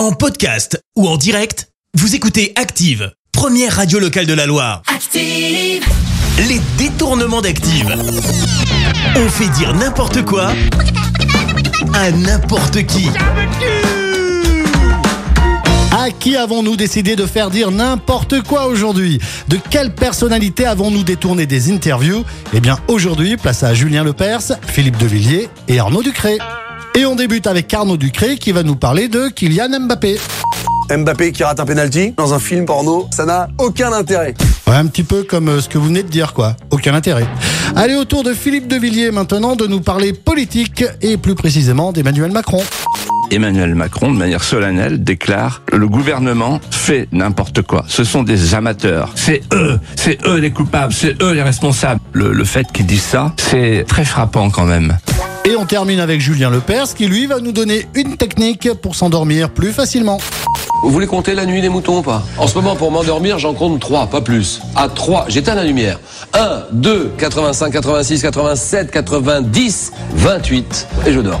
En podcast ou en direct, vous écoutez Active, première radio locale de la Loire. Active. Les détournements d'Active. On fait dire n'importe quoi à n'importe qui. À qui avons-nous décidé de faire dire n'importe quoi aujourd'hui? De quelle personnalité avons-nous détourné des interviews? Eh bien aujourd'hui, place à Julien Lepers, Philippe Devilliers et Arnaud Ducré. Et on débute avec Arnaud Ducré qui va nous parler de Kylian Mbappé. Mbappé qui rate un penalty dans un film porno, ça n'a aucun intérêt. Ouais, un petit peu comme euh, ce que vous venez de dire quoi, aucun intérêt. Allez au tour de Philippe Devilliers maintenant de nous parler politique et plus précisément d'Emmanuel Macron. Emmanuel Macron, de manière solennelle, déclare le gouvernement fait n'importe quoi. Ce sont des amateurs. C'est eux, c'est eux les coupables, c'est eux les responsables. Le, le fait qu'ils disent ça, c'est très frappant quand même. Et on termine avec Julien Lepers qui lui va nous donner une technique pour s'endormir plus facilement. Vous voulez compter la nuit des moutons ou pas? En ce moment, pour m'endormir, j'en compte 3, pas plus. À 3, j'éteins la lumière. 1, 2, 85, 86, 87, 90, 28. Et je dors.